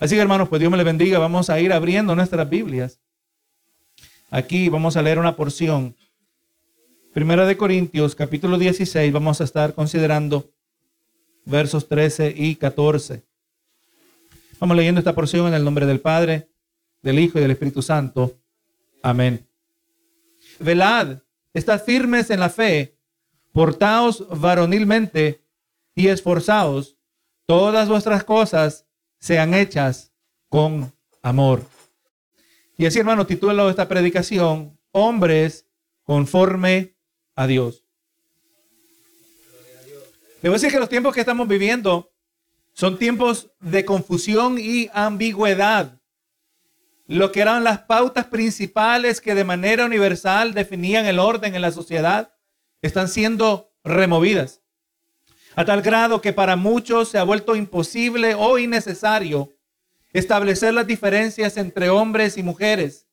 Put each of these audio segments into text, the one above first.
Así que hermanos, pues Dios me les bendiga. Vamos a ir abriendo nuestras Biblias. Aquí vamos a leer una porción. Primera de Corintios, capítulo 16, vamos a estar considerando versos 13 y 14. Vamos leyendo esta porción en el nombre del Padre, del Hijo y del Espíritu Santo. Amén. Velad, estad firmes en la fe, portaos varonilmente y esforzaos. Todas vuestras cosas sean hechas con amor. Y así, hermano, titulo esta predicación, hombres conforme a Dios. Debo decir que los tiempos que estamos viviendo son tiempos de confusión y ambigüedad. Lo que eran las pautas principales que de manera universal definían el orden en la sociedad están siendo removidas a tal grado que para muchos se ha vuelto imposible o innecesario establecer las diferencias entre hombres y mujeres.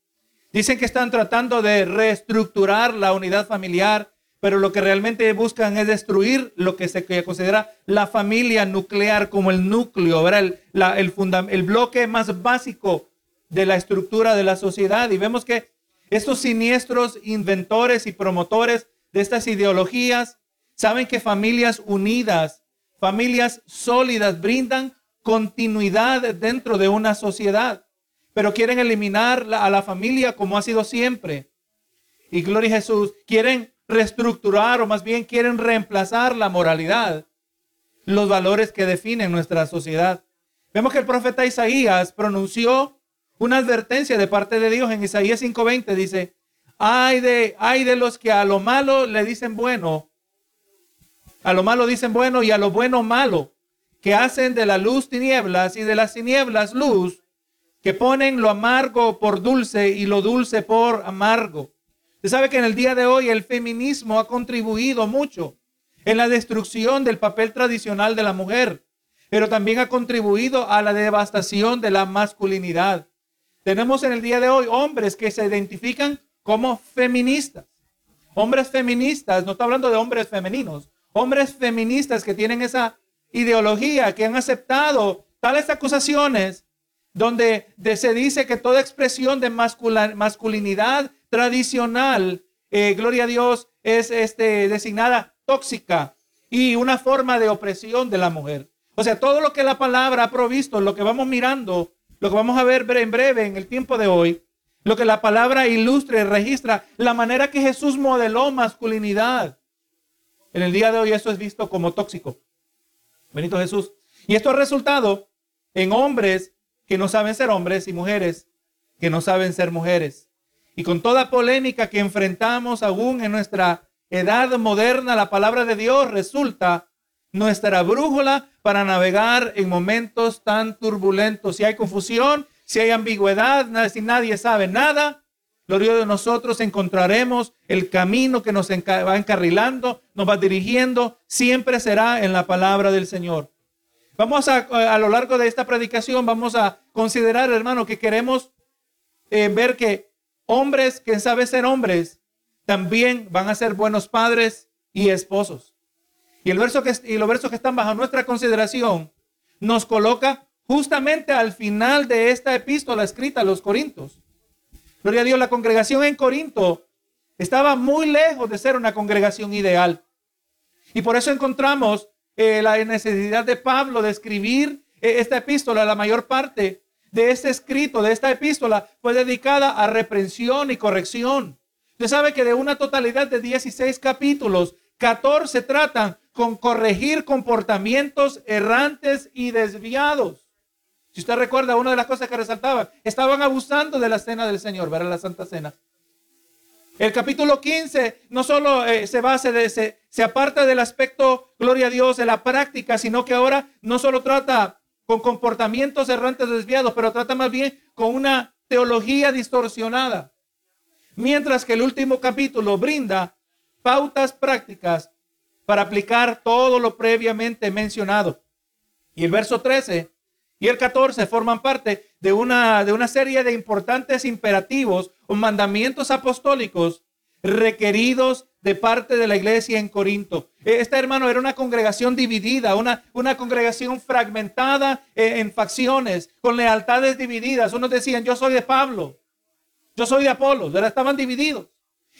Dicen que están tratando de reestructurar la unidad familiar, pero lo que realmente buscan es destruir lo que se considera la familia nuclear como el núcleo, el, el bloque más básico de la estructura de la sociedad. Y vemos que estos siniestros inventores y promotores de estas ideologías Saben que familias unidas, familias sólidas brindan continuidad dentro de una sociedad, pero quieren eliminar a la familia como ha sido siempre. Y gloria a Jesús, quieren reestructurar o más bien quieren reemplazar la moralidad, los valores que definen nuestra sociedad. Vemos que el profeta Isaías pronunció una advertencia de parte de Dios en Isaías 5:20 dice, "Ay de de los que a lo malo le dicen bueno a lo malo dicen bueno y a lo bueno malo, que hacen de la luz tinieblas y de las tinieblas luz, que ponen lo amargo por dulce y lo dulce por amargo. Usted sabe que en el día de hoy el feminismo ha contribuido mucho en la destrucción del papel tradicional de la mujer, pero también ha contribuido a la devastación de la masculinidad. Tenemos en el día de hoy hombres que se identifican como feministas. Hombres feministas, no está hablando de hombres femeninos, hombres feministas que tienen esa ideología, que han aceptado tales acusaciones, donde se dice que toda expresión de masculinidad tradicional, eh, gloria a Dios, es este, designada tóxica y una forma de opresión de la mujer. O sea, todo lo que la palabra ha provisto, lo que vamos mirando, lo que vamos a ver en breve en el tiempo de hoy, lo que la palabra ilustra y registra, la manera que Jesús modeló masculinidad. En el día de hoy eso es visto como tóxico. Benito Jesús. Y esto ha resultado en hombres que no saben ser hombres y mujeres que no saben ser mujeres. Y con toda polémica que enfrentamos aún en nuestra edad moderna, la palabra de Dios resulta nuestra brújula para navegar en momentos tan turbulentos. Si hay confusión, si hay ambigüedad, si nadie sabe nada, Gloria de nosotros encontraremos el camino que nos va encarrilando, nos va dirigiendo, siempre será en la palabra del Señor. Vamos a, a lo largo de esta predicación, vamos a considerar, hermano, que queremos eh, ver que hombres que saben ser hombres también van a ser buenos padres y esposos. Y, el verso que, y los versos que están bajo nuestra consideración nos coloca justamente al final de esta epístola escrita a los Corintios. Gloria a Dios, la congregación en Corinto estaba muy lejos de ser una congregación ideal. Y por eso encontramos eh, la necesidad de Pablo de escribir eh, esta epístola. La mayor parte de este escrito, de esta epístola, fue dedicada a reprensión y corrección. Usted sabe que de una totalidad de 16 capítulos, 14 tratan con corregir comportamientos errantes y desviados. Si usted recuerda, una de las cosas que resaltaba, estaban abusando de la cena del Señor, ¿verdad? La Santa Cena. El capítulo 15 no solo eh, se base de se, se aparta del aspecto, gloria a Dios, de la práctica, sino que ahora no solo trata con comportamientos errantes desviados, pero trata más bien con una teología distorsionada. Mientras que el último capítulo brinda pautas prácticas para aplicar todo lo previamente mencionado. Y el verso 13 y el 14 forman parte de una, de una serie de importantes imperativos o mandamientos apostólicos requeridos de parte de la iglesia en Corinto. Este hermano era una congregación dividida, una, una congregación fragmentada en, en facciones, con lealtades divididas. Unos decían, yo soy de Pablo, yo soy de Apolo, estaban divididos.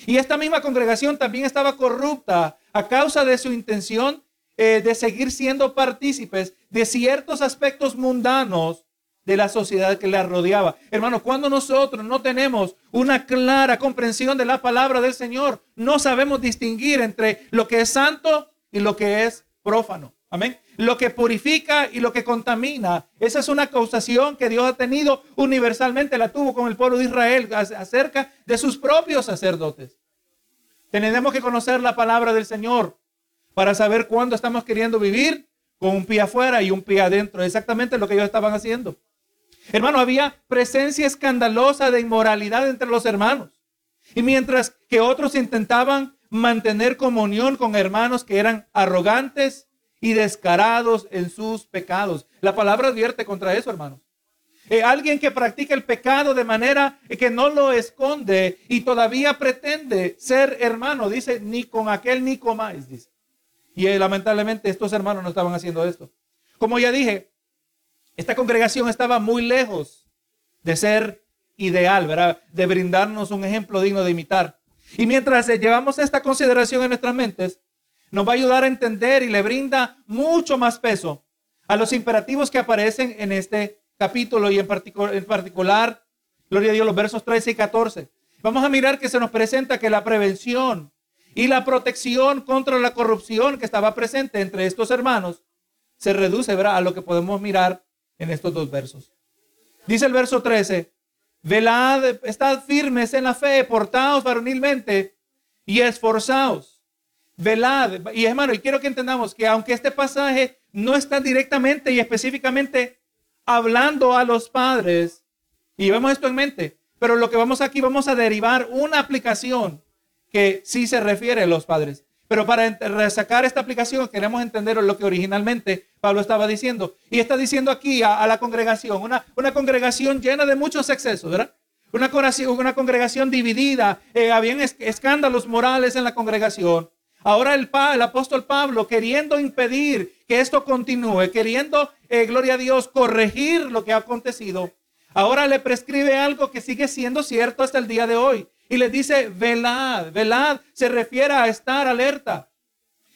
Y esta misma congregación también estaba corrupta a causa de su intención eh, de seguir siendo partícipes de ciertos aspectos mundanos de la sociedad que la rodeaba. Hermano, cuando nosotros no tenemos una clara comprensión de la palabra del Señor, no sabemos distinguir entre lo que es santo y lo que es prófano. Amén. Lo que purifica y lo que contamina. Esa es una acusación que Dios ha tenido universalmente, la tuvo con el pueblo de Israel acerca de sus propios sacerdotes. Tenemos que conocer la palabra del Señor para saber cuándo estamos queriendo vivir con un pie afuera y un pie adentro. Exactamente lo que ellos estaban haciendo. Hermano, había presencia escandalosa de inmoralidad entre los hermanos. Y mientras que otros intentaban mantener comunión con hermanos que eran arrogantes y descarados en sus pecados. La palabra advierte contra eso, hermanos. Eh, alguien que practica el pecado de manera que no lo esconde y todavía pretende ser hermano, dice, ni con aquel ni con más, dice. Y eh, lamentablemente estos hermanos no estaban haciendo esto. Como ya dije, esta congregación estaba muy lejos de ser ideal, ¿verdad? De brindarnos un ejemplo digno de imitar. Y mientras eh, llevamos esta consideración en nuestras mentes, nos va a ayudar a entender y le brinda mucho más peso a los imperativos que aparecen en este capítulo y en, en particular, gloria a Dios, los versos 13 y 14. Vamos a mirar que se nos presenta que la prevención y la protección contra la corrupción que estaba presente entre estos hermanos se reduce a lo que podemos mirar en estos dos versos. Dice el verso 13, velad, estad firmes en la fe, portaos varonilmente y esforzaos. Velad. Y hermano, y quiero que entendamos que aunque este pasaje no está directamente y específicamente hablando a los padres, y vemos esto en mente, pero lo que vamos aquí, vamos a derivar una aplicación que sí se refiere a los padres. Pero para resacar esta aplicación queremos entender lo que originalmente Pablo estaba diciendo. Y está diciendo aquí a, la congregación, una, congregación llena de muchos excesos, ¿verdad? Una congregación dividida, eh, habían escándalos morales en la congregación. Ahora el, el, apóstol Pablo, queriendo impedir que esto continúe, queriendo, eh, gloria a Dios, corregir lo que ha acontecido, ahora le prescribe algo que sigue siendo cierto hasta el día de hoy. Y le dice, velad, velad, se refiere a estar alerta,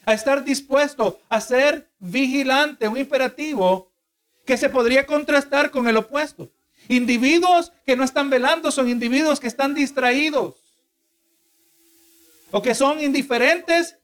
a estar dispuesto, a ser vigilante, un imperativo que se podría contrastar con el opuesto. Individuos que no están velando son individuos que están distraídos o que son indiferentes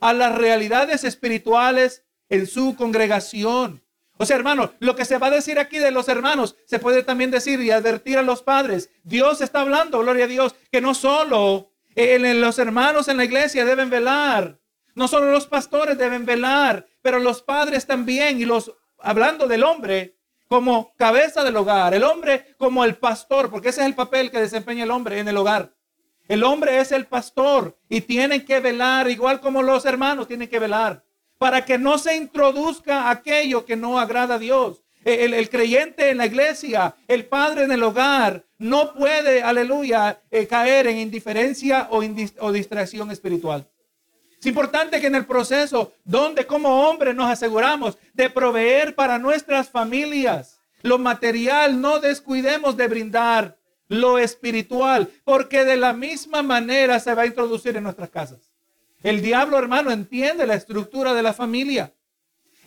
a las realidades espirituales en su congregación. O sea, hermano, lo que se va a decir aquí de los hermanos, se puede también decir y advertir a los padres. Dios está hablando, gloria a Dios, que no solo los hermanos en la iglesia deben velar, no solo los pastores deben velar, pero los padres también. Y los, hablando del hombre como cabeza del hogar, el hombre como el pastor, porque ese es el papel que desempeña el hombre en el hogar. El hombre es el pastor y tienen que velar, igual como los hermanos tienen que velar para que no se introduzca aquello que no agrada a Dios. El, creyente en la iglesia, el padre en el hogar, no puede, aleluya, eh, caer en indiferencia o, o distracción espiritual. Es importante que en el proceso donde como hombres nos aseguramos de proveer para nuestras familias lo material, no descuidemos de brindar lo espiritual, porque de la misma manera se va a introducir en nuestras casas. El diablo, hermano, entiende la estructura de la familia.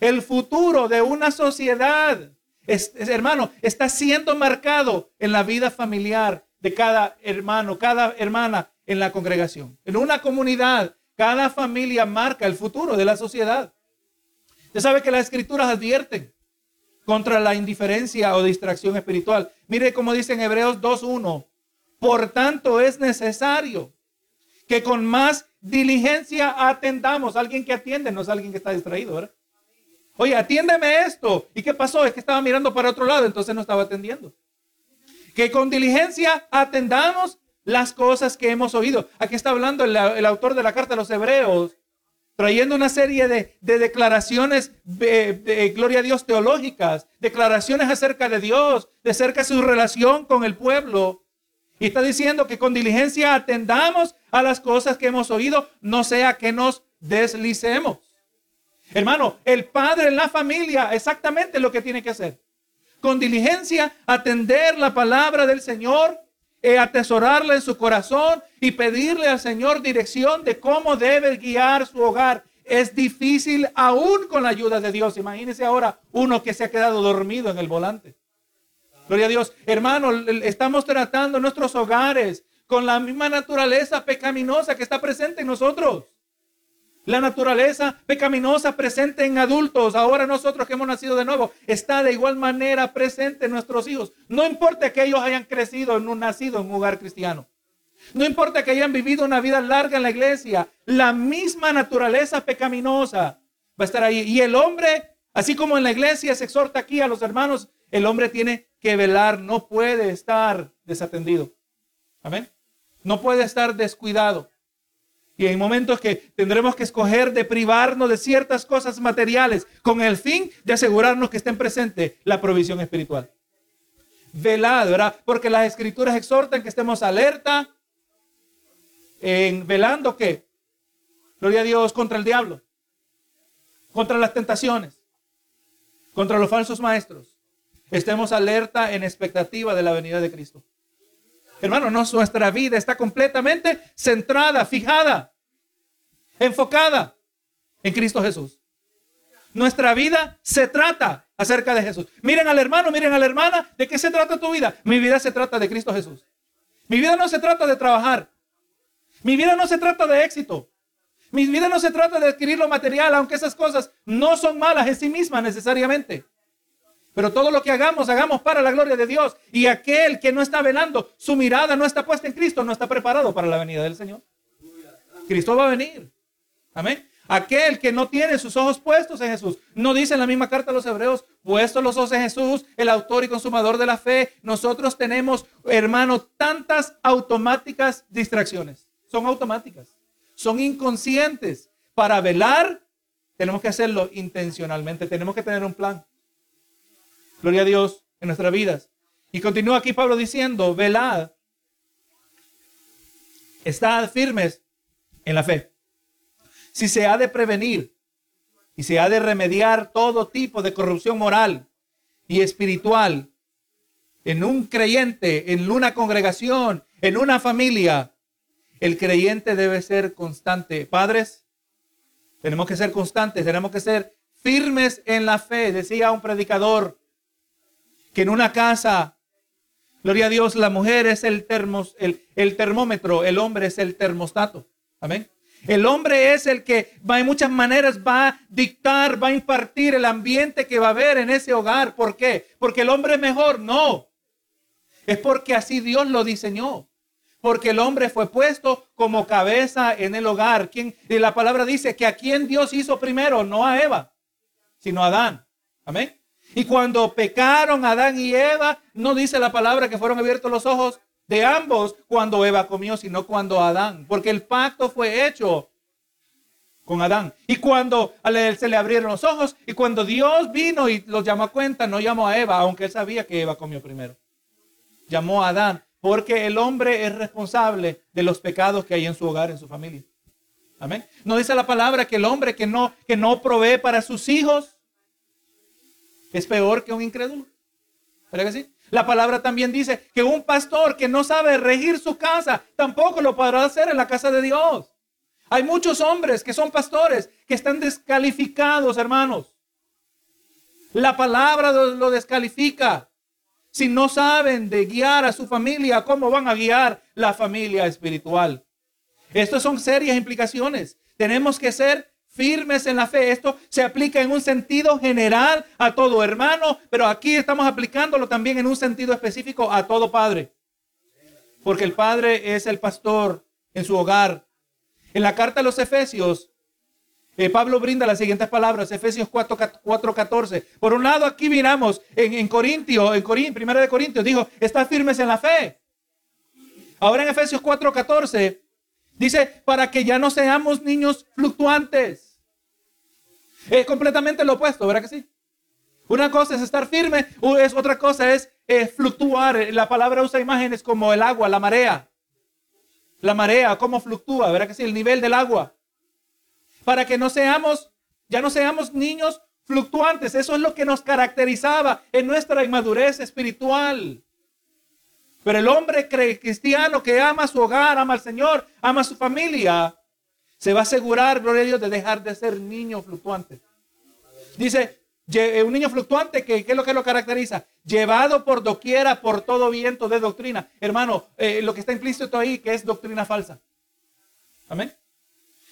El futuro de una sociedad, hermano, está siendo marcado en la vida familiar de cada hermano, cada hermana en la congregación. En una comunidad, cada familia marca el futuro de la sociedad. Usted sabe que las escrituras advierten contra la indiferencia o distracción espiritual. Mire cómo dice en Hebreos 2.1. Por tanto es necesario que con más diligencia atendamos. Alguien que atiende, no es alguien que está distraído, ¿verdad? Oye, atiéndeme esto. ¿Y qué pasó? Es que estaba mirando para otro lado, entonces no estaba atendiendo. Que con diligencia atendamos las cosas que hemos oído. Aquí está hablando el, autor de la carta a los hebreos, trayendo una serie de, declaraciones de, de, gloria a Dios teológicas, declaraciones acerca de Dios, de acerca de su relación con el pueblo. Y está diciendo que con diligencia atendamos a las cosas que hemos oído, no sea que nos deslicemos. Hermano, el padre en la familia, exactamente lo que tiene que hacer. Con diligencia atender la palabra del Señor, eh, atesorarla en su corazón y pedirle al Señor dirección de cómo debe guiar su hogar. Es difícil aún con la ayuda de Dios. Imagínese ahora uno que se ha quedado dormido en el volante. Gloria a Dios. Hermano, estamos tratando nuestros hogares con la misma naturaleza pecaminosa que está presente en nosotros. La naturaleza pecaminosa presente en adultos, ahora nosotros que hemos nacido de nuevo, está de igual manera presente en nuestros hijos. No importa que ellos hayan crecido un nacido en un hogar cristiano. No importa que hayan vivido una vida larga en la iglesia, la misma naturaleza pecaminosa va a estar ahí. Y el hombre, así como en la iglesia se exhorta aquí a los hermanos, el hombre tiene que velar, no puede estar desatendido. Amén. No puede estar descuidado. Y hay momentos que tendremos que escoger de privarnos de ciertas cosas materiales con el fin de asegurarnos que estén presente la provisión espiritual. Velado, ¿verdad? Porque las escrituras exhortan que estemos alerta, en velando que, gloria a Dios, contra el diablo, contra las tentaciones, contra los falsos maestros. Estemos alerta en expectativa de la venida de Cristo. Hermano, no, nuestra vida está completamente centrada, fijada, enfocada en Cristo Jesús. Nuestra vida se trata acerca de Jesús. Miren al hermano, miren a la hermana, ¿de qué se trata tu vida? Mi vida se trata de Cristo Jesús. Mi vida no se trata de trabajar. Mi vida no se trata de éxito. Mi vida no se trata de adquirir lo material, aunque esas cosas no son malas en sí mismas necesariamente. Pero todo lo que hagamos, hagamos para la gloria de Dios. Y aquel que no está velando, su mirada no está puesta en Cristo, no está preparado para la venida del Señor. Cristo va a venir. Amén. Aquel que no tiene sus ojos puestos en Jesús. No dice en la misma carta a los hebreos, puestos los ojos en Jesús, el autor y consumador de la fe. Nosotros tenemos, hermano, tantas automáticas distracciones. Son automáticas. Son inconscientes. Para velar, tenemos que hacerlo intencionalmente. Tenemos que tener un plan. Gloria a Dios en nuestras vidas. Y continúa aquí Pablo diciendo, velad, estad firmes en la fe. Si se ha de prevenir y se ha de remediar todo tipo de corrupción moral y espiritual en un creyente, en una congregación, en una familia, el creyente debe ser constante. Padres, tenemos que ser constantes, tenemos que ser firmes en la fe, decía un predicador que en una casa, gloria a Dios, la mujer es el, termos, el, termómetro, el hombre es el termostato. Amén. El hombre es el que va en muchas maneras va a dictar, va a impartir el ambiente que va a haber en ese hogar. ¿Por qué? Porque el hombre es mejor. No. Es porque así Dios lo diseñó. Porque el hombre fue puesto como cabeza en el hogar. ¿Quién? La palabra dice que a quien Dios hizo primero, no a Eva, sino a Adán. Amén. Y cuando pecaron Adán y Eva, no dice la palabra que fueron abiertos los ojos de ambos cuando Eva comió, sino cuando Adán, porque el pacto fue hecho con Adán. Y cuando se le abrieron los ojos y cuando Dios vino y los llamó a cuenta, no llamó a Eva, aunque él sabía que Eva comió primero. Llamó a Adán, porque el hombre es responsable de los pecados que hay en su hogar, en su familia. Amén. No dice la palabra que el hombre que no, que no provee para sus hijos es peor que un incrédulo. ¿Verdad que sí? La palabra también dice que un pastor que no sabe regir su casa tampoco lo podrá hacer en la casa de Dios. Hay muchos hombres que son pastores que están descalificados, hermanos. La palabra lo descalifica. Si no saben de guiar a su familia, ¿cómo van a guiar la familia espiritual? Estas son serias implicaciones. Tenemos que ser firmes en la fe. Esto se aplica en un sentido general a todo hermano, pero aquí estamos aplicándolo también en un sentido específico a todo padre. Porque el padre es el pastor en su hogar. En la carta a los Efesios, eh, Pablo brinda las siguientes palabras, Efesios 4:14. Por un lado, aquí miramos en, en Corintio, en Corín, primera de Corintios, dijo, está firmes en la fe. Ahora en Efesios 4:14 dice, para que ya no seamos niños fluctuantes es completamente lo opuesto, ¿verdad que sí? Una cosa es estar firme, es, otra cosa es eh, fluctuar. La palabra usa imágenes como el agua, la marea. La marea, cómo fluctúa, ¿verdad que sí? El nivel del agua. Para que no seamos, ya no seamos niños fluctuantes. Eso es lo que nos caracterizaba en nuestra inmadurez espiritual. Pero el hombre cristiano que ama su hogar, ama al Señor, ama a su familia, se va a asegurar, gloria a Dios, de dejar de ser niño fluctuante. Dice, eh, un niño fluctuante, ¿qué, es lo que lo caracteriza? Llevado por doquiera, por todo viento de doctrina. Hermano, eh, lo que está implícito ahí, que es doctrina falsa. Amén.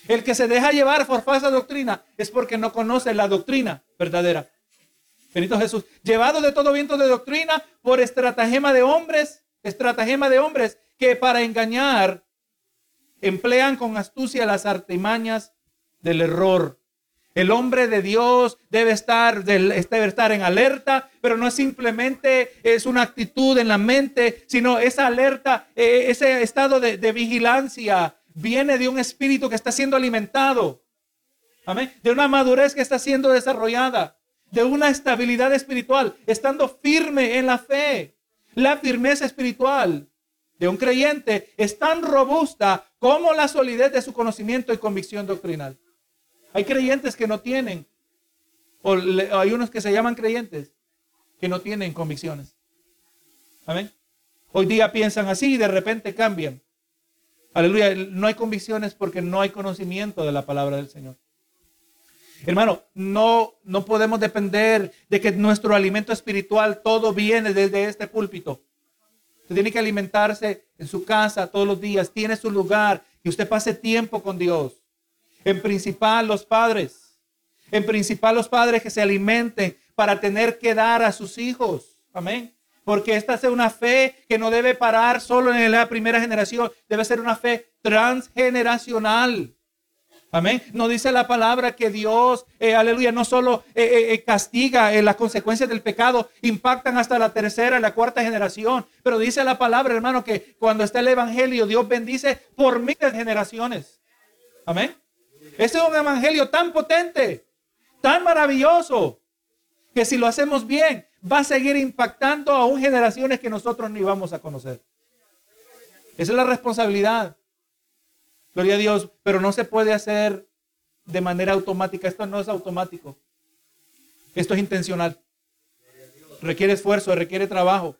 El que se deja llevar por falsa doctrina es porque no conoce la doctrina verdadera. Benito Jesús. Llevado de todo viento de doctrina por estratagema de hombres, estratagema de hombres que para engañar emplean con astucia las artimañas del error. El hombre de Dios debe estar, debe estar en alerta, pero no es simplemente es una actitud en la mente, sino esa alerta, eh, ese estado de, de vigilancia, viene de un espíritu que está siendo alimentado. Amén. De una madurez que está siendo desarrollada. De una estabilidad espiritual. Estando firme en la fe. La firmeza espiritual de un creyente es tan robusta como la solidez de su conocimiento y convicción doctrinal. Hay creyentes que no tienen, o hay unos que se llaman creyentes que no tienen convicciones. Amén. Hoy día piensan así y de repente cambian. Aleluya, no hay convicciones porque no hay conocimiento de la palabra del Señor. Hermano, no, no podemos depender de que nuestro alimento espiritual todo viene desde este púlpito. Tiene que alimentarse en su casa todos los días, tiene su lugar y usted pase tiempo con Dios. En principal los padres, en principal los padres que se alimenten para tener que dar a sus hijos. Amén. Porque esta es una fe que no debe parar solo en la primera generación, debe ser una fe transgeneracional. Amén. No dice la palabra que Dios, eh, aleluya, no solo eh, eh, castiga las consecuencias del pecado, impactan hasta la tercera la cuarta generación. Pero dice la palabra, hermano, que cuando está el evangelio, Dios bendice por miles de generaciones. Amén. Este es un evangelio tan potente, tan maravilloso, que si lo hacemos bien, va a seguir impactando aún generaciones que nosotros ni vamos a conocer. Esa es la responsabilidad. Gloria a Dios, pero no se puede hacer de manera automática. Esto no es automático. Esto es intencional. Requiere esfuerzo, requiere trabajo.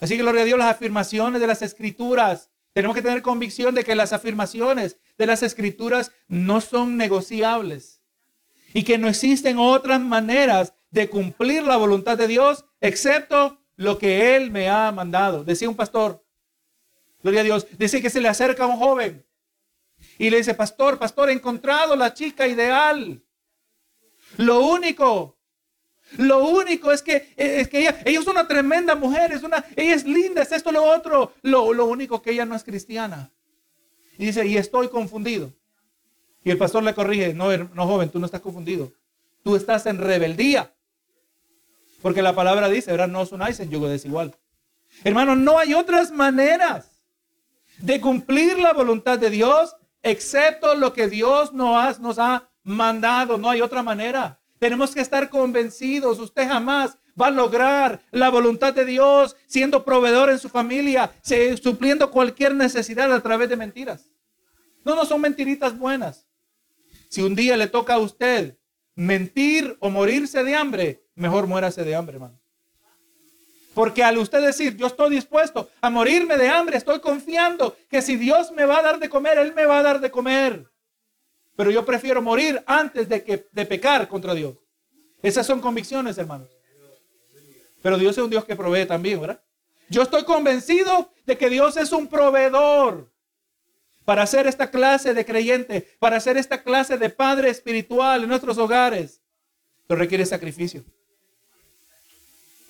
Así que, gloria a Dios, las afirmaciones de las escrituras. Tenemos que tener convicción de que las afirmaciones de las escrituras no son negociables. Y que no existen otras maneras de cumplir la voluntad de Dios, excepto lo que Él me ha mandado. Decía un pastor, gloria Dios, dice que se le acerca un joven y le dice, pastor, pastor, he encontrado la chica ideal. Lo único, lo único es que, es que ella, ella es una tremenda mujer, es una, ella es linda, es esto, lo otro. Lo, lo único que ella no es cristiana. Y dice, y estoy confundido. Y el pastor le corrige, no, no joven, tú no estás confundido. Tú estás en rebeldía. Porque la palabra dice, ¿verdad? No os unáis en yugo desigual. Hermano, no hay otras maneras de cumplir la voluntad de Dios excepto lo que Dios nos ha mandado. No hay otra manera. Tenemos que estar convencidos. Usted jamás va a lograr la voluntad de Dios siendo proveedor en su familia, supliendo cualquier necesidad a través de mentiras. No, no son mentiritas buenas. Si un día le toca a usted mentir o morirse de hambre, mejor muérase de hambre, hermano. Porque al usted decir, yo estoy dispuesto a morirme de hambre, estoy confiando que si Dios me va a dar de comer, Él me va a dar de comer. Pero yo prefiero morir antes de, que, de pecar contra Dios. Esas son convicciones, hermanos. Pero Dios es un Dios que provee también, ¿verdad? Yo estoy convencido de que Dios es un proveedor para hacer esta clase de creyente, para hacer esta clase de padre espiritual en nuestros hogares. Pero requiere sacrificio.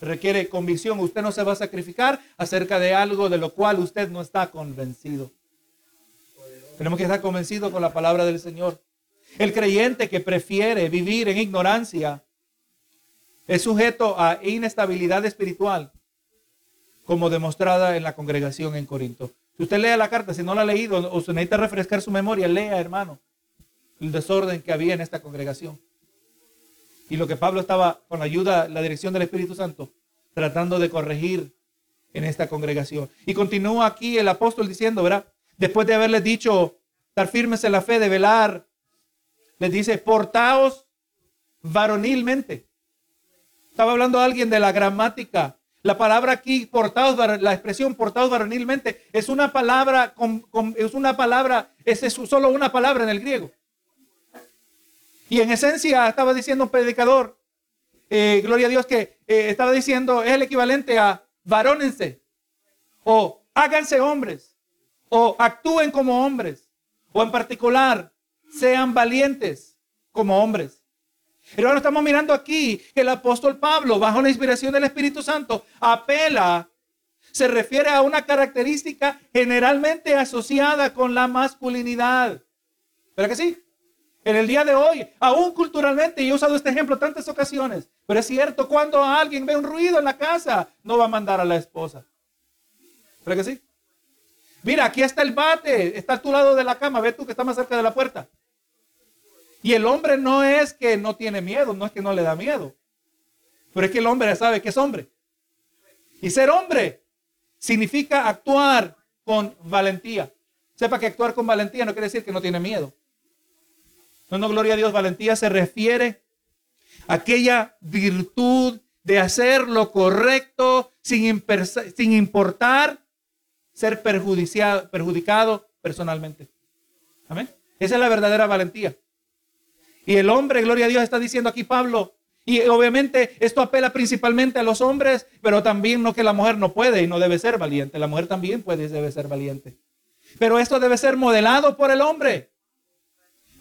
Requiere convicción. Usted no se va a sacrificar acerca de algo de lo cual usted no está convencido. Tenemos que estar convencidos con la palabra del Señor. El creyente que prefiere vivir en ignorancia es sujeto a inestabilidad espiritual, como demostrada en la congregación en Corinto. Si usted lea la carta, si no la ha leído o se necesita refrescar su memoria, lea, hermano, el desorden que había en esta congregación. Y lo que Pablo estaba, con la ayuda, la dirección del Espíritu Santo, tratando de corregir en esta congregación. Y continúa aquí el apóstol diciendo, ¿verdad? Después de haberles dicho, estar firmes en la fe, de velar, les dice, portaos varonilmente. Estaba hablando alguien de la gramática. La palabra aquí, portados, la expresión portados varonilmente, es una palabra, es una palabra, es solo una palabra en el griego. Y en esencia estaba diciendo un predicador, eh, gloria a Dios, que eh, estaba diciendo, es el equivalente a varónense, o háganse hombres, o actúen como hombres, o en particular, sean valientes como hombres. Pero ahora estamos mirando aquí que el apóstol Pablo, bajo la inspiración del Espíritu Santo, apela, se refiere a una característica generalmente asociada con la masculinidad. ¿Verdad que sí? En el día de hoy, aún culturalmente, y he usado este ejemplo tantas ocasiones, pero es cierto, cuando alguien ve un ruido en la casa, no va a mandar a la esposa. ¿Verdad que sí? Mira, aquí está el bate, está a tu lado de la cama, ve tú que está más cerca de la puerta. Y el hombre no es que no tiene miedo, no es que no le da miedo, pero es que el hombre sabe que es hombre. Y ser hombre significa actuar con valentía. Sepa que actuar con valentía no quiere decir que no tiene miedo. No, no, gloria a Dios, valentía se refiere a aquella virtud de hacer lo correcto sin, sin importar ser perjudicado personalmente. Amén. Esa es la verdadera valentía. Y el hombre, gloria a Dios, está diciendo aquí Pablo. Y obviamente esto apela principalmente a los hombres, pero también no que la mujer no puede y no debe ser valiente. La mujer también puede y debe ser valiente. Pero esto debe ser modelado por el hombre.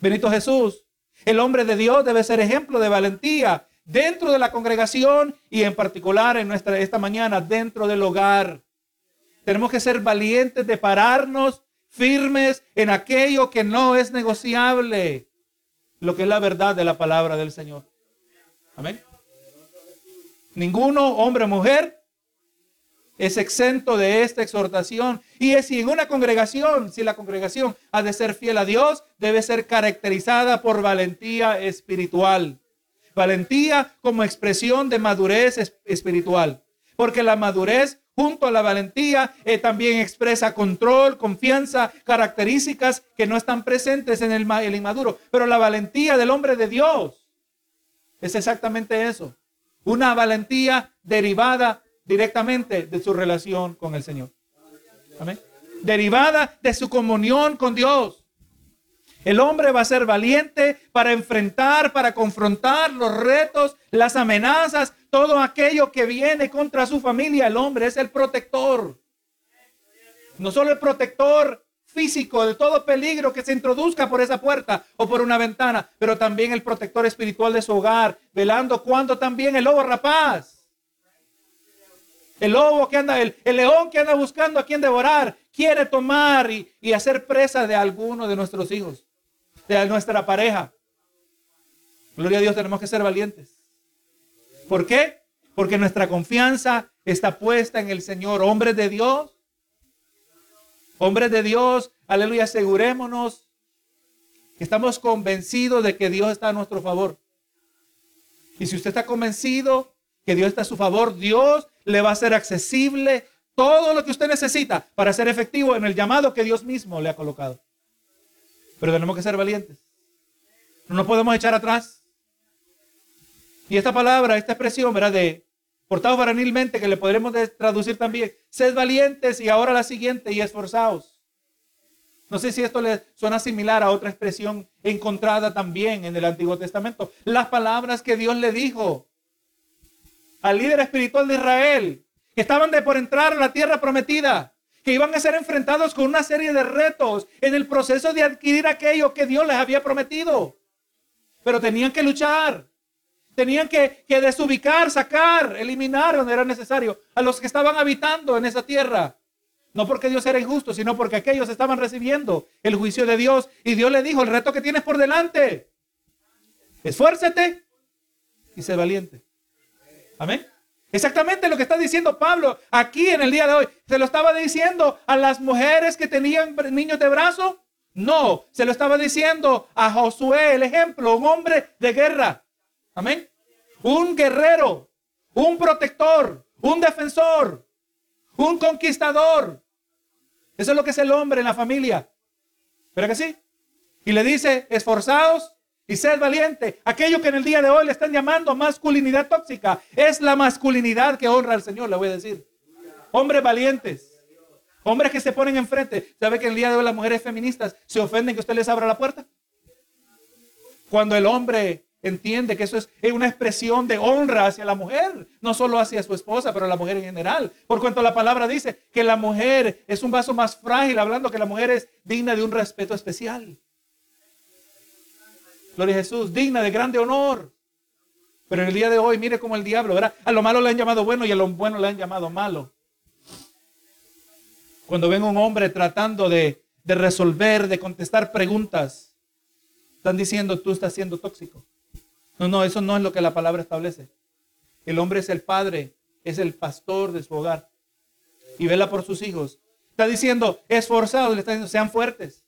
Benito Jesús, el hombre de Dios debe ser ejemplo de valentía dentro de la congregación y en particular en nuestra esta mañana dentro del hogar. Tenemos que ser valientes de pararnos firmes en aquello que no es negociable, lo que es la verdad de la palabra del Señor. Amén. Ninguno, hombre o mujer, es exento de esta exhortación. Y es si en una congregación, si la congregación ha de ser fiel a Dios, debe ser caracterizada por valentía espiritual. Valentía como expresión de madurez espiritual. Porque la madurez junto a la valentía eh, también expresa control, confianza, características que no están presentes en el, el inmaduro. Pero la valentía del hombre de Dios es exactamente eso. Una valentía derivada directamente de su relación con el Señor. Amén. Derivada de su comunión con Dios. El hombre va a ser valiente para enfrentar, para confrontar los retos, las amenazas, todo aquello que viene contra su familia. El hombre es el protector. No solo el protector físico de todo peligro que se introduzca por esa puerta o por una ventana, pero también el protector espiritual de su hogar, velando cuando también el lobo rapaz el lobo que anda, el, león que anda buscando a quien devorar, quiere tomar y, y hacer presa de alguno de nuestros hijos, de nuestra pareja. Gloria a Dios, tenemos que ser valientes. ¿Por qué? Porque nuestra confianza está puesta en el Señor. Hombres de Dios, hombres de Dios, aleluya, asegurémonos que estamos convencidos de que Dios está a nuestro favor. Y si usted está convencido que Dios está a su favor, Dios le va a ser accesible todo lo que usted necesita para ser efectivo en el llamado que Dios mismo le ha colocado. Pero tenemos que ser valientes. No nos podemos echar atrás. Y esta palabra, esta expresión, ¿verdad? De portados varonilmente, que le podremos traducir también, sed valientes y ahora la siguiente, y esforzados. No sé si esto le suena similar a otra expresión encontrada también en el Antiguo Testamento. Las palabras que Dios le dijo al líder espiritual de Israel, que estaban de por entrar a la tierra prometida, que iban a ser enfrentados con una serie de retos en el proceso de adquirir aquello que Dios les había prometido. Pero tenían que luchar, tenían que, desubicar, sacar, eliminar donde era necesario a los que estaban habitando en esa tierra. No porque Dios era injusto, sino porque aquellos estaban recibiendo el juicio de Dios. Y Dios le dijo, el reto que tienes por delante, esfuérzate y sé valiente. Amén. Exactamente lo que está diciendo Pablo aquí en el día de hoy. ¿Se lo estaba diciendo a las mujeres que tenían niños de brazo? No, se lo estaba diciendo a Josué, el ejemplo, un hombre de guerra. Amén. un guerrero, un protector, un defensor, un conquistador. Eso es lo que es el hombre en la familia. ¿Pero que sí? Y le dice, esforzados y sed valiente. Aquello que en el día de hoy le están llamando masculinidad tóxica es la masculinidad que honra al Señor, le voy a decir. Hombres valientes. Hombres que se ponen enfrente. ¿Sabe que en el día de hoy las mujeres feministas se ofenden que usted les abra la puerta? Cuando el hombre entiende que eso es una expresión de honra hacia la mujer, no solo hacia su esposa, pero la mujer en general. Por cuanto la palabra dice que la mujer es un vaso más frágil, hablando que la mujer es digna de un respeto especial. Gloria a Jesús, digna de grande honor. Pero en el día de hoy, mire cómo el diablo, ¿verdad? A lo malo le han llamado bueno y a lo bueno le han llamado malo. Cuando ven un hombre tratando de, de resolver, de contestar preguntas, están diciendo, tú estás siendo tóxico. No, no, eso no es lo que la palabra establece. El hombre es el padre, es el pastor de su hogar y vela por sus hijos. Está diciendo, esforzados, le está diciendo, sean fuertes.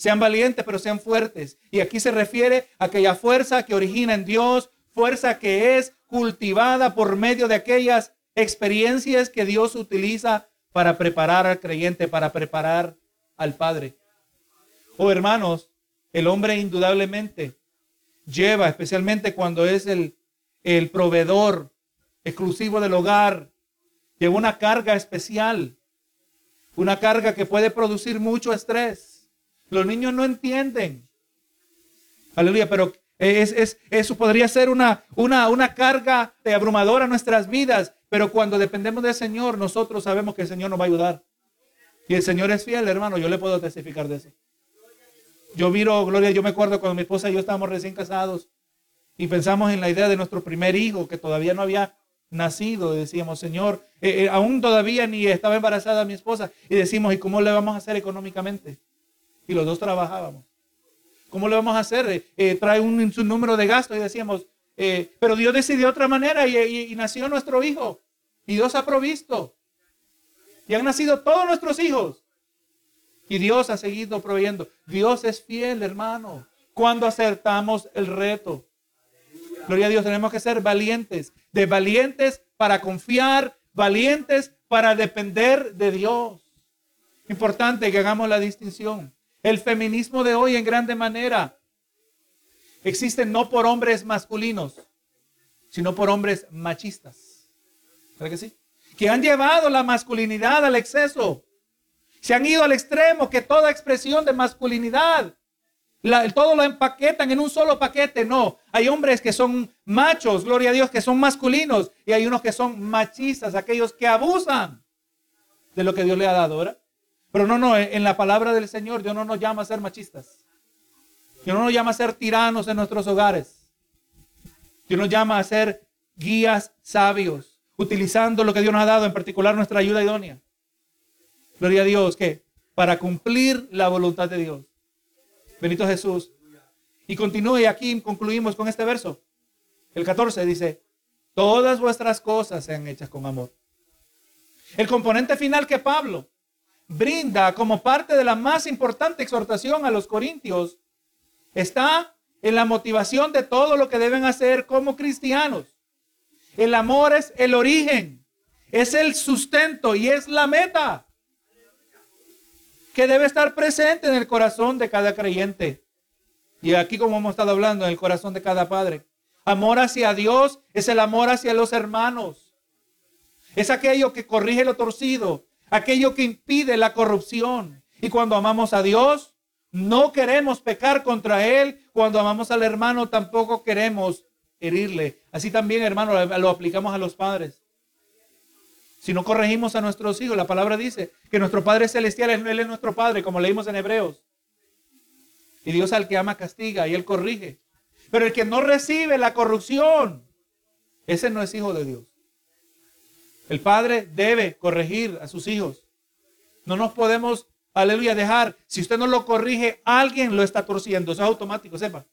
Sean valientes, pero sean fuertes. Y aquí se refiere a aquella fuerza que origina en Dios, fuerza que es cultivada por medio de aquellas experiencias que Dios utiliza para preparar al creyente, para preparar al Padre. Oh hermanos, el hombre indudablemente lleva, especialmente cuando es el, el proveedor exclusivo del hogar, lleva una carga especial, una carga que puede producir mucho estrés. Los niños no entienden. Aleluya, pero es, eso podría ser una, una, una carga abrumadora en nuestras vidas, pero cuando dependemos del Señor, nosotros sabemos que el Señor nos va a ayudar. Y el Señor es fiel, hermano, yo le puedo testificar de eso. Yo miro, Gloria, yo me acuerdo cuando mi esposa y yo estábamos recién casados y pensamos en la idea de nuestro primer hijo que todavía no había nacido. Decíamos, Señor, eh, eh, aún todavía ni estaba embarazada mi esposa. Y decimos, ¿y cómo le vamos a hacer económicamente? Y los dos trabajábamos. ¿Cómo le vamos a hacer? Eh, eh, trae un, número de gastos y decíamos, eh, pero Dios decidió otra manera y, nació nuestro hijo. Y Dios ha provisto. Y han nacido todos nuestros hijos. Y Dios ha seguido proveyendo. Dios es fiel, hermano. Cuando acertamos el reto. Gloria a Dios, tenemos que ser valientes. De valientes para confiar, valientes para depender de Dios. Importante que hagamos la distinción. El feminismo de hoy en grande manera existe no por hombres masculinos, sino por hombres machistas. ¿Verdad que sí? Que han llevado la masculinidad al exceso. Se han ido al extremo que toda expresión de masculinidad, todo lo empaquetan en un solo paquete. No, hay hombres que son machos, gloria a Dios, que son masculinos. Y hay unos que son machistas, aquellos que abusan de lo que Dios le ha dado. ¿verdad? Pero no, no, en la palabra del Señor Dios no nos llama a ser machistas. Dios no nos llama a ser tiranos en nuestros hogares. Dios nos llama a ser guías sabios, utilizando lo que Dios nos ha dado, en particular nuestra ayuda idónea. Gloria a Dios, que para cumplir la voluntad de Dios. Benito Jesús. Y continúe aquí, concluimos con este verso. El 14 dice, todas vuestras cosas sean hechas con amor. El componente final que Pablo brinda como parte de la más importante exhortación a los corintios está en la motivación de todo lo que deben hacer como cristianos. El amor es el origen, es el sustento y es la meta que debe estar presente en el corazón de cada creyente. Y aquí como hemos estado hablando, en el corazón de cada padre. Amor hacia Dios es el amor hacia los hermanos. Es aquello que corrige lo torcido, aquello que impide la corrupción. Y cuando amamos a Dios, no queremos pecar contra Él. Cuando amamos al hermano, tampoco queremos herirle. Así también, hermano, lo aplicamos a los padres. Si no corregimos a nuestros hijos, la palabra dice que nuestro Padre Celestial, Él es nuestro Padre, como leímos en Hebreos. Y Dios al que ama castiga y Él corrige. Pero el que no recibe la corrupción, ese no es hijo de Dios. El padre debe corregir a sus hijos. No nos podemos, aleluya, dejar. Si usted no lo corrige, alguien lo está torciendo. Eso es automático, sepa.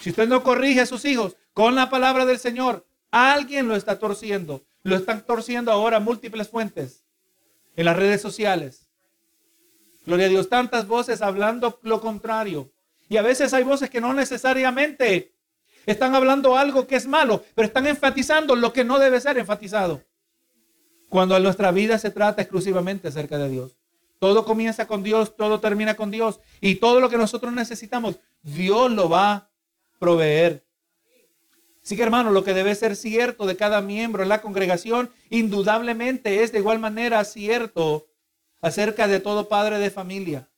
Si usted no corrige a sus hijos con la palabra del Señor, alguien lo está torciendo. Lo están torciendo ahora múltiples fuentes en las redes sociales. Gloria a Dios, tantas voces hablando lo contrario. Y a veces hay voces que no necesariamente Están hablando algo que es malo, pero están enfatizando lo que no debe ser enfatizado. Cuando nuestra vida se trata exclusivamente acerca de Dios. Todo comienza con Dios, todo termina con Dios. Y todo lo que nosotros necesitamos, Dios lo va a proveer. Así que hermano, lo que debe ser cierto de cada miembro en la congregación, indudablemente es de igual manera cierto acerca de todo padre de familia.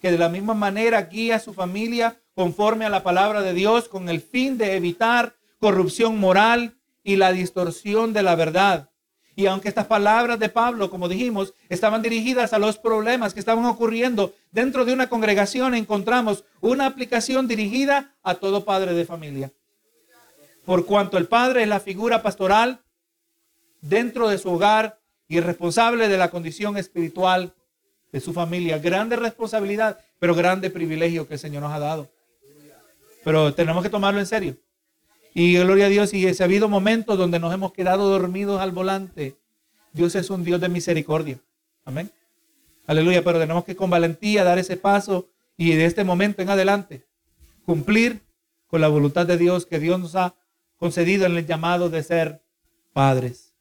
Que de la misma manera guía a su familia conforme a la palabra de Dios con el fin de evitar corrupción moral y la distorsión de la verdad. Y aunque estas palabras de Pablo, como dijimos, estaban dirigidas a los problemas que estaban ocurriendo dentro de una congregación, encontramos una aplicación dirigida a todo padre de familia. Por cuanto el padre es la figura pastoral dentro de su hogar y responsable de la condición espiritual de su familia. Grande responsabilidad, pero grande privilegio que el Señor nos ha dado. Pero tenemos que tomarlo en serio. Y gloria a Dios, y ha habido momentos donde nos hemos quedado dormidos al volante. Dios es un Dios de misericordia. Amén. Aleluya, pero tenemos que con valentía dar ese paso y de este momento en adelante cumplir con la voluntad de Dios que Dios nos ha concedido en el llamado de ser padres.